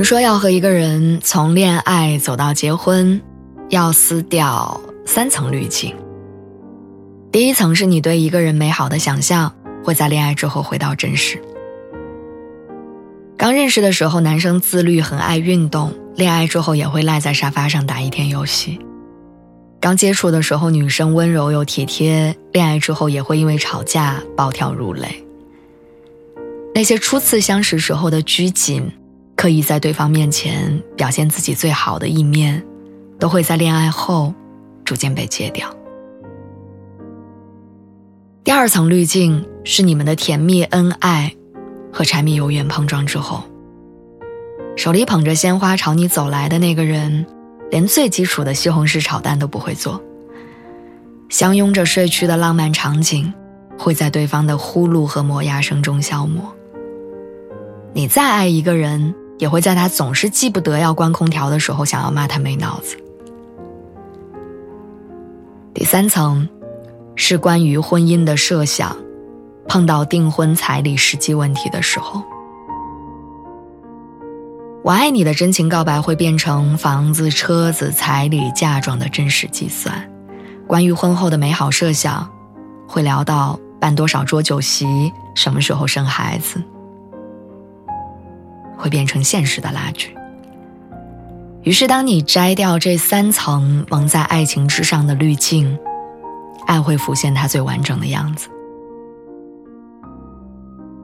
有人说，要和一个人从恋爱走到结婚，要撕掉三层滤镜。第一层是你对一个人美好的想象，会在恋爱之后回到真实。刚认识的时候，男生自律，很爱运动；恋爱之后也会赖在沙发上打一天游戏。刚接触的时候，女生温柔又体贴；恋爱之后也会因为吵架暴跳如雷。那些初次相识时候的拘谨。刻意在对方面前表现自己最好的一面，都会在恋爱后逐渐被戒掉。第二层滤镜是你们的甜蜜恩爱和柴米油盐碰撞之后，手里捧着鲜花朝你走来的那个人，连最基础的西红柿炒蛋都不会做。相拥着睡去的浪漫场景，会在对方的呼噜和磨牙声中消磨。你再爱一个人。也会在他总是记不得要关空调的时候，想要骂他没脑子。第三层，是关于婚姻的设想，碰到订婚彩礼实际问题的时候，我爱你的真情告白会变成房子、车子、彩礼、嫁妆的真实计算，关于婚后的美好设想，会聊到办多少桌酒席，什么时候生孩子。会变成现实的拉锯。于是，当你摘掉这三层蒙在爱情之上的滤镜，爱会浮现它最完整的样子。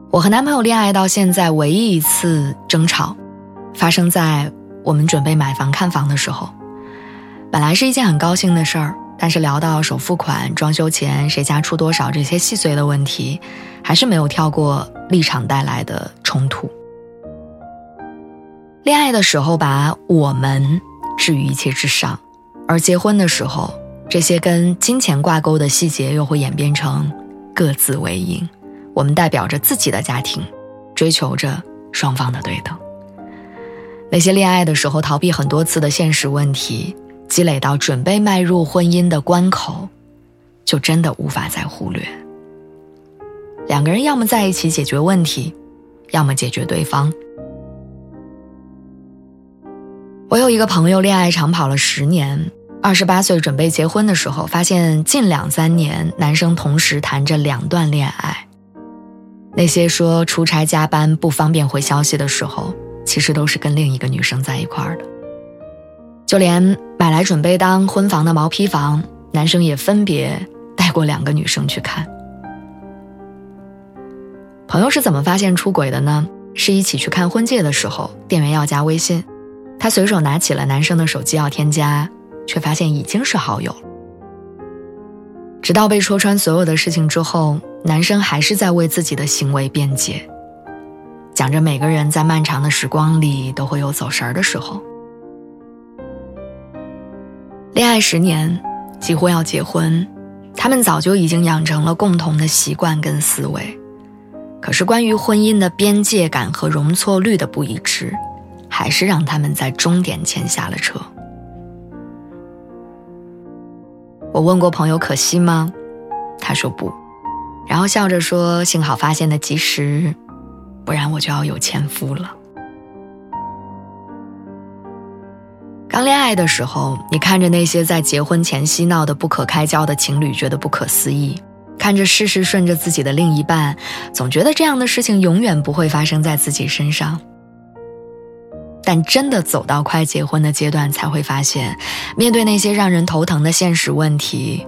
我和男朋友恋爱到现在，唯一一次争吵，发生在我们准备买房看房的时候。本来是一件很高兴的事儿，但是聊到首付款、装修钱谁家出多少这些细碎的问题，还是没有跳过立场带来的冲突。恋爱的时候把我们置于一切之上，而结婚的时候，这些跟金钱挂钩的细节又会演变成各自为营。我们代表着自己的家庭，追求着双方的对等。那些恋爱的时候逃避很多次的现实问题，积累到准备迈入婚姻的关口，就真的无法再忽略。两个人要么在一起解决问题，要么解决对方。我有一个朋友，恋爱长跑了十年，二十八岁准备结婚的时候，发现近两三年男生同时谈着两段恋爱。那些说出差加班不方便回消息的时候，其实都是跟另一个女生在一块儿的。就连买来准备当婚房的毛坯房，男生也分别带过两个女生去看。朋友是怎么发现出轨的呢？是一起去看婚戒的时候，店员要加微信。他随手拿起了男生的手机要添加，却发现已经是好友。直到被戳穿所有的事情之后，男生还是在为自己的行为辩解，讲着每个人在漫长的时光里都会有走神儿的时候。恋爱十年，几乎要结婚，他们早就已经养成了共同的习惯跟思维，可是关于婚姻的边界感和容错率的不一致。还是让他们在终点前下了车。我问过朋友可惜吗？他说不，然后笑着说：“幸好发现的及时，不然我就要有前夫了。”刚恋爱的时候，你看着那些在结婚前夕闹得不可开交的情侣，觉得不可思议；看着事事顺着自己的另一半，总觉得这样的事情永远不会发生在自己身上。但真的走到快结婚的阶段，才会发现，面对那些让人头疼的现实问题，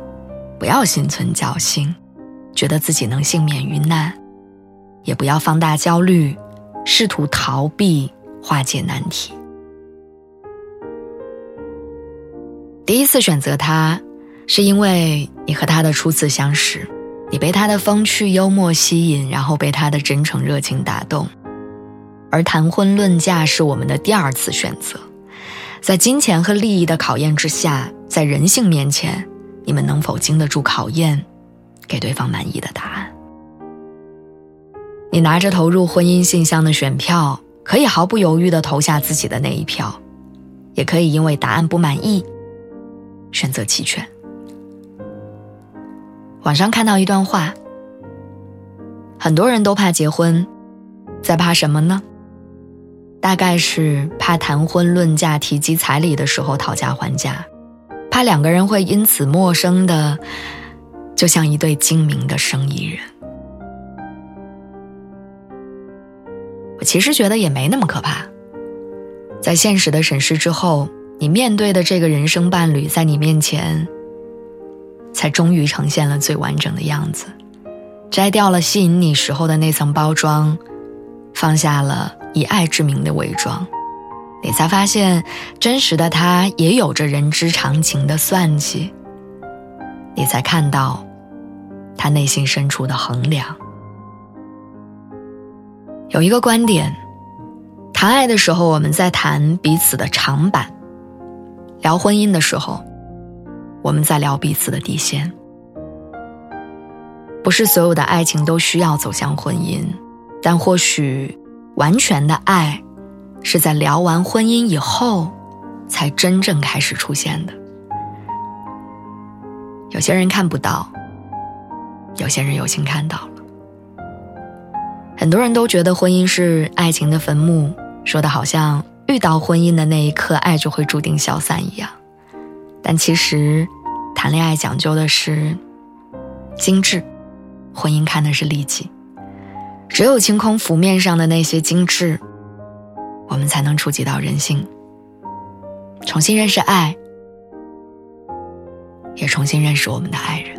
不要心存侥幸，觉得自己能幸免于难，也不要放大焦虑，试图逃避化解难题。第一次选择他，是因为你和他的初次相识，你被他的风趣幽默吸引，然后被他的真诚热情打动。而谈婚论嫁是我们的第二次选择，在金钱和利益的考验之下，在人性面前，你们能否经得住考验，给对方满意的答案？你拿着投入婚姻信箱的选票，可以毫不犹豫地投下自己的那一票，也可以因为答案不满意，选择弃权。网上看到一段话，很多人都怕结婚，在怕什么呢？大概是怕谈婚论嫁提及彩礼的时候讨价还价，怕两个人会因此陌生的，就像一对精明的生意人。我其实觉得也没那么可怕，在现实的审视之后，你面对的这个人生伴侣在你面前。才终于呈现了最完整的样子，摘掉了吸引你时候的那层包装，放下了以爱之名的伪装，你才发现真实的他也有着人之常情的算计。你才看到他内心深处的衡量。有一个观点，谈爱的时候我们在谈彼此的长板，聊婚姻的时候。我们在聊彼此的底线，不是所有的爱情都需要走向婚姻，但或许完全的爱是在聊完婚姻以后才真正开始出现的。有些人看不到，有些人有幸看到了。很多人都觉得婚姻是爱情的坟墓，说的好像遇到婚姻的那一刻，爱就会注定消散一样。但其实，谈恋爱讲究的是精致，婚姻看的是利己。只有清空浮面上的那些精致，我们才能触及到人性，重新认识爱，也重新认识我们的爱人。